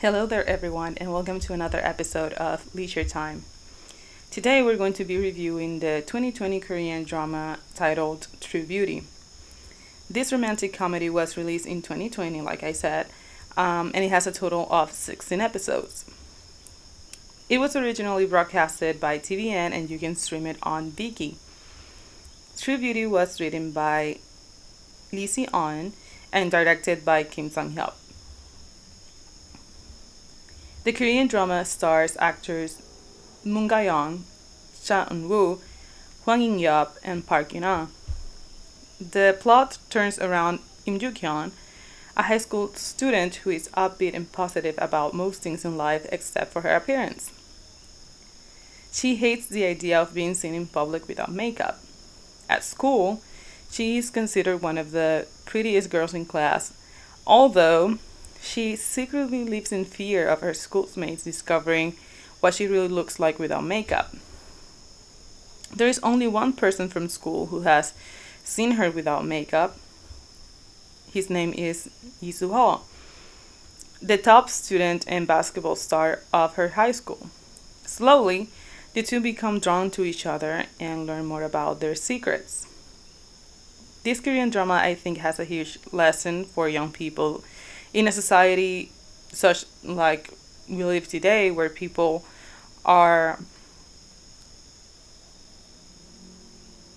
Hello there, everyone, and welcome to another episode of Leisure Time. Today, we're going to be reviewing the 2020 Korean drama titled True Beauty. This romantic comedy was released in 2020, like I said, um, and it has a total of 16 episodes. It was originally broadcasted by TVN, and you can stream it on Viki. True Beauty was written by Lee Si-eun and directed by Kim Sang-hyuk. The Korean drama stars actors Moon Ga-young, Cha Eun-woo, Hwang In-yup, and Park Yuna. The plot turns around Im Joo-hyun, a high school student who is upbeat and positive about most things in life except for her appearance. She hates the idea of being seen in public without makeup. At school, she is considered one of the prettiest girls in class, although she secretly lives in fear of her schoolmates discovering what she really looks like without makeup. There is only one person from school who has seen her without makeup. His name is Soo-ho, the top student and basketball star of her high school. Slowly, the two become drawn to each other and learn more about their secrets. This Korean drama, I think, has a huge lesson for young people in a society such like we live today where people are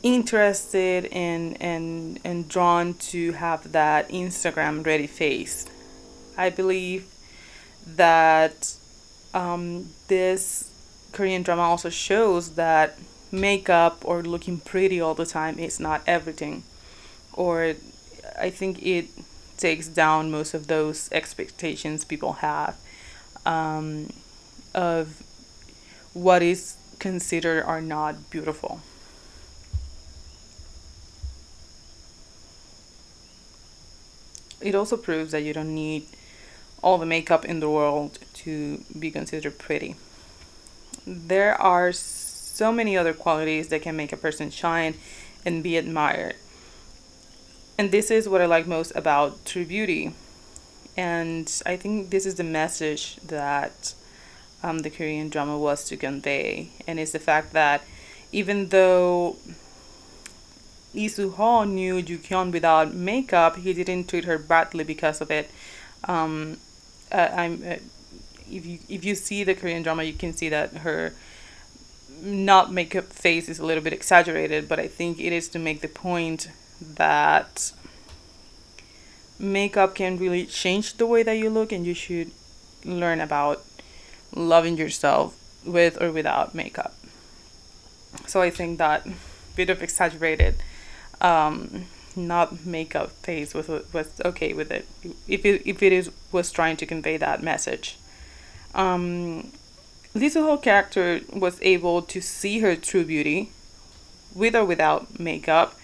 interested in and and drawn to have that Instagram ready face. I believe that um, this Korean drama also shows that makeup or looking pretty all the time is not everything. Or I think it takes down most of those expectations people have um, of what is considered or not beautiful. It also proves that you don't need all the makeup in the world to be considered pretty. There are so many other qualities that can make a person shine and be admired and this is what I like most about True Beauty. And I think this is the message that um, the Korean drama was to convey. And it's the fact that even though Lee Soo-ho knew Joo Hyun without makeup, he didn't treat her badly because of it. Um, uh, I'm, uh, if you if you see the Korean drama, you can see that her not makeup face is a little bit exaggerated, but I think it is to make the point that makeup can really change the way that you look and you should learn about loving yourself with or without makeup. So i think that bit of exaggerated um, not makeup face was was okay with it. If it if it is was trying to convey that message. Um Lee Soo-ho character was able to see her true beauty with or without makeup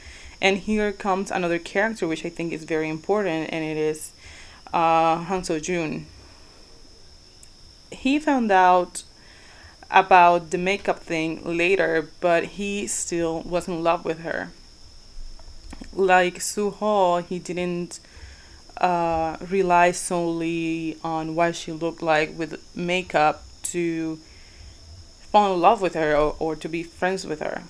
and here comes another character which I think is very important, and it is uh, Han So Jun. He found out about the makeup thing later, but he still was in love with her. Like Soo-ho, he didn't uh, rely solely on what she looked like with makeup to fall in love with her or, or to be friends with her.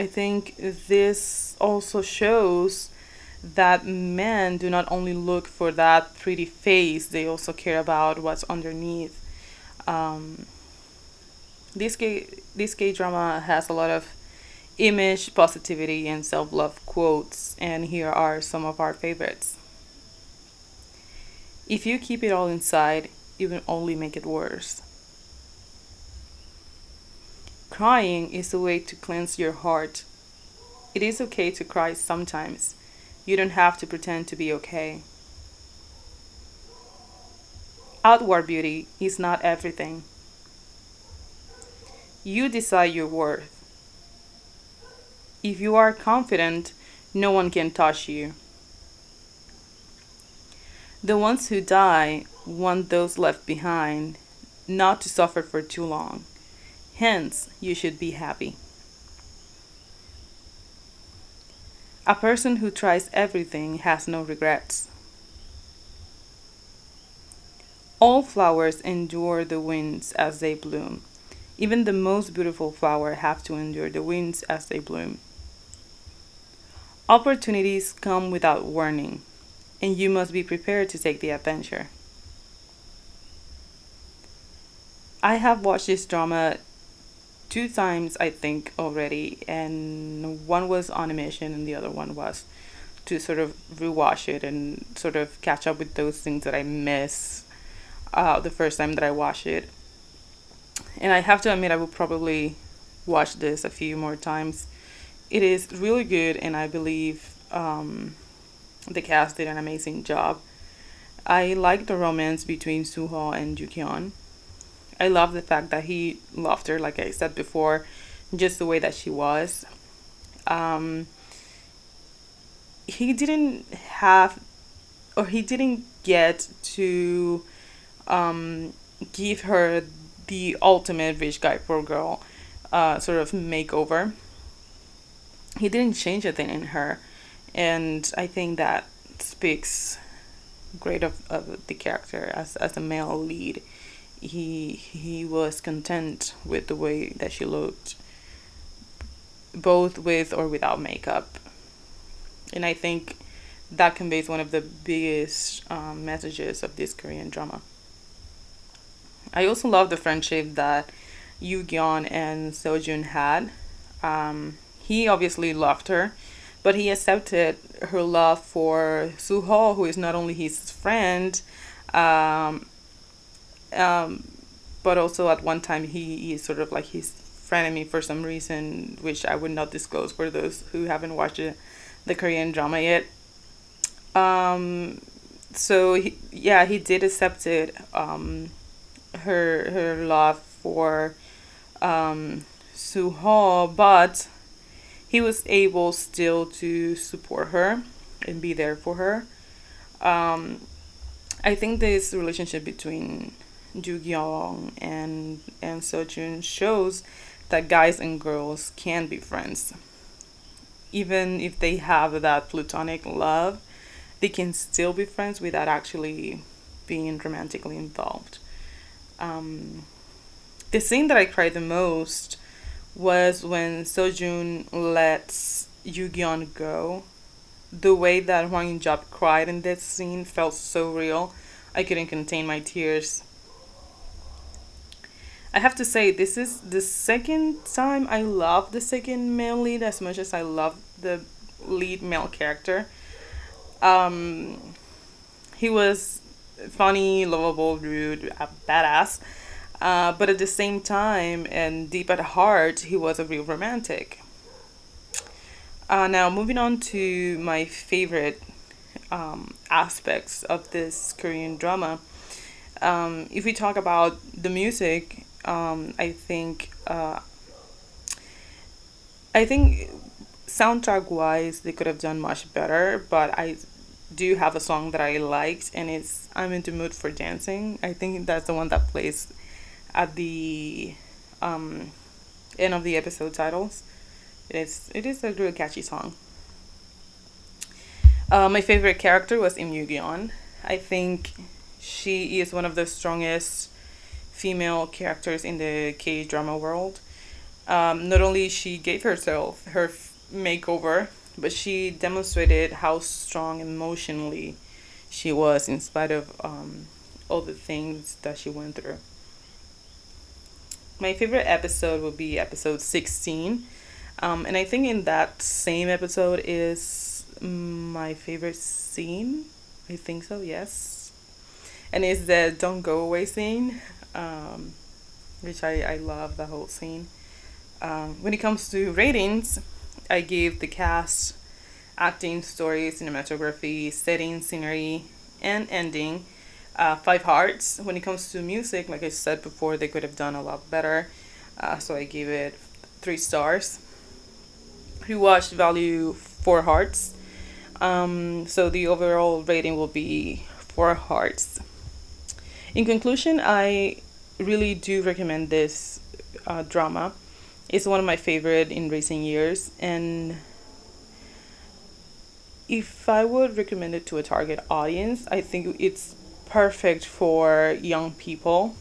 I think this also shows that men do not only look for that pretty face, they also care about what's underneath. Um, this gay this gay drama has a lot of image positivity and self love quotes, and here are some of our favorites. If you keep it all inside, you will only make it worse. Crying is a way to cleanse your heart. It is okay to cry sometimes. You don't have to pretend to be okay. Outward beauty is not everything. You decide your worth. If you are confident, no one can touch you. The ones who die want those left behind not to suffer for too long. Hence, you should be happy. A person who tries everything has no regrets. All flowers endure the winds as they bloom. Even the most beautiful flower have to endure the winds as they bloom. Opportunities come without warning, and you must be prepared to take the adventure. I have watched this drama two times, I think, already, and one was on a mission, and the other one was to sort of rewatch it and sort of catch up with those things that I miss uh, the first time that I watched it. And I have to admit, I will probably watch this a few more times. It is really good, and I believe um, the cast did an amazing job. I like the romance between Suho and Jukyeon. I love the fact that he loved her, like I said before, just the way that she was. Um, he didn't have, or he didn't get to um, give her the ultimate rich guy poor girl uh, sort of makeover. He didn't change a thing in her, and I think that speaks great of, of the character as, as a male lead. He he was content with the way that she looked, both with or without makeup, and I think that conveys one of the biggest um, messages of this Korean drama. I also love the friendship that Yu Gyeon and Sojun had. Um, he obviously loved her, but he accepted her love for Suho, who is not only his friend, um, um, but also at one time he, is sort of like his frenemy for some reason, which I would not disclose for those who haven't watched it, the Korean drama yet. Um, so he, yeah, he did accept it. Um, her her love for um, Suho, but he was able still to support her and be there for her. Um, I think this relationship between Ju Gyung and and Sojun shows that guys and girls can be friends. Even if they have that platonic love, they can still be friends without actually being romantically involved. Um, the scene that I cried the most was when Sojun lets Yugyeon go. The way that Hwang In-yup cried in that scene felt so real. I couldn't contain my tears. I have to say, this is the second time I love the second male lead as much as I love the lead male character. Um, he was funny, lovable, rude, badass. Uh, but at the same time, and deep at heart, he was a real romantic. Uh, now, moving on to my favorite um, aspects of this Korean drama. Um, if we talk about the music, um, I think uh, I think soundtrack wise they could have done much better, but I do have a song that I liked, and it's "I'm in the mood for dancing." I think that's the one that plays at the um, end of the episode titles. It is it is a really catchy song. Uh, my favorite character was Im Yoo I think she is one of the strongest female characters in the K drama world. Um, not only she gave herself her f- makeover but she demonstrated how strong emotionally she was in spite of um, all the things that she went through. My favorite episode would be episode 16. Um, and I think in that same episode is my favorite scene. I think so, yes. And it's the Don't Go Away scene, um, which I, I love the whole scene. Um, when it comes to ratings, I gave the cast acting, story, cinematography, setting, scenery, and ending uh, five hearts. When it comes to music, like I said before, they could have done a lot better. Uh, so I gave it three stars. Rewatched value four hearts. Um, so the overall rating will be four hearts. In conclusion, I really do recommend this uh, drama. It's one of my favorite in recent years, and if I would recommend it to a target audience, I think it's perfect for young people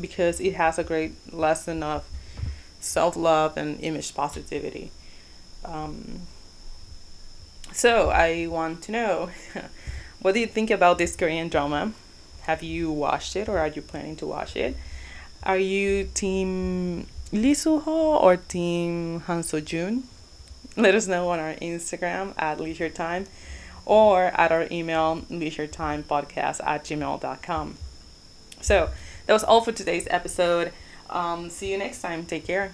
because it has a great lesson of self love and image positivity. Um, so I want to know what do you think about this Korean drama? Have you watched it or are you planning to watch it? Are you team Lee Soo Ho or team Han So Jun? Let us know on our Instagram at Leisure Time or at our email leisuretimepodcast at gmail.com. So that was all for today's episode. Um, see you next time. Take care.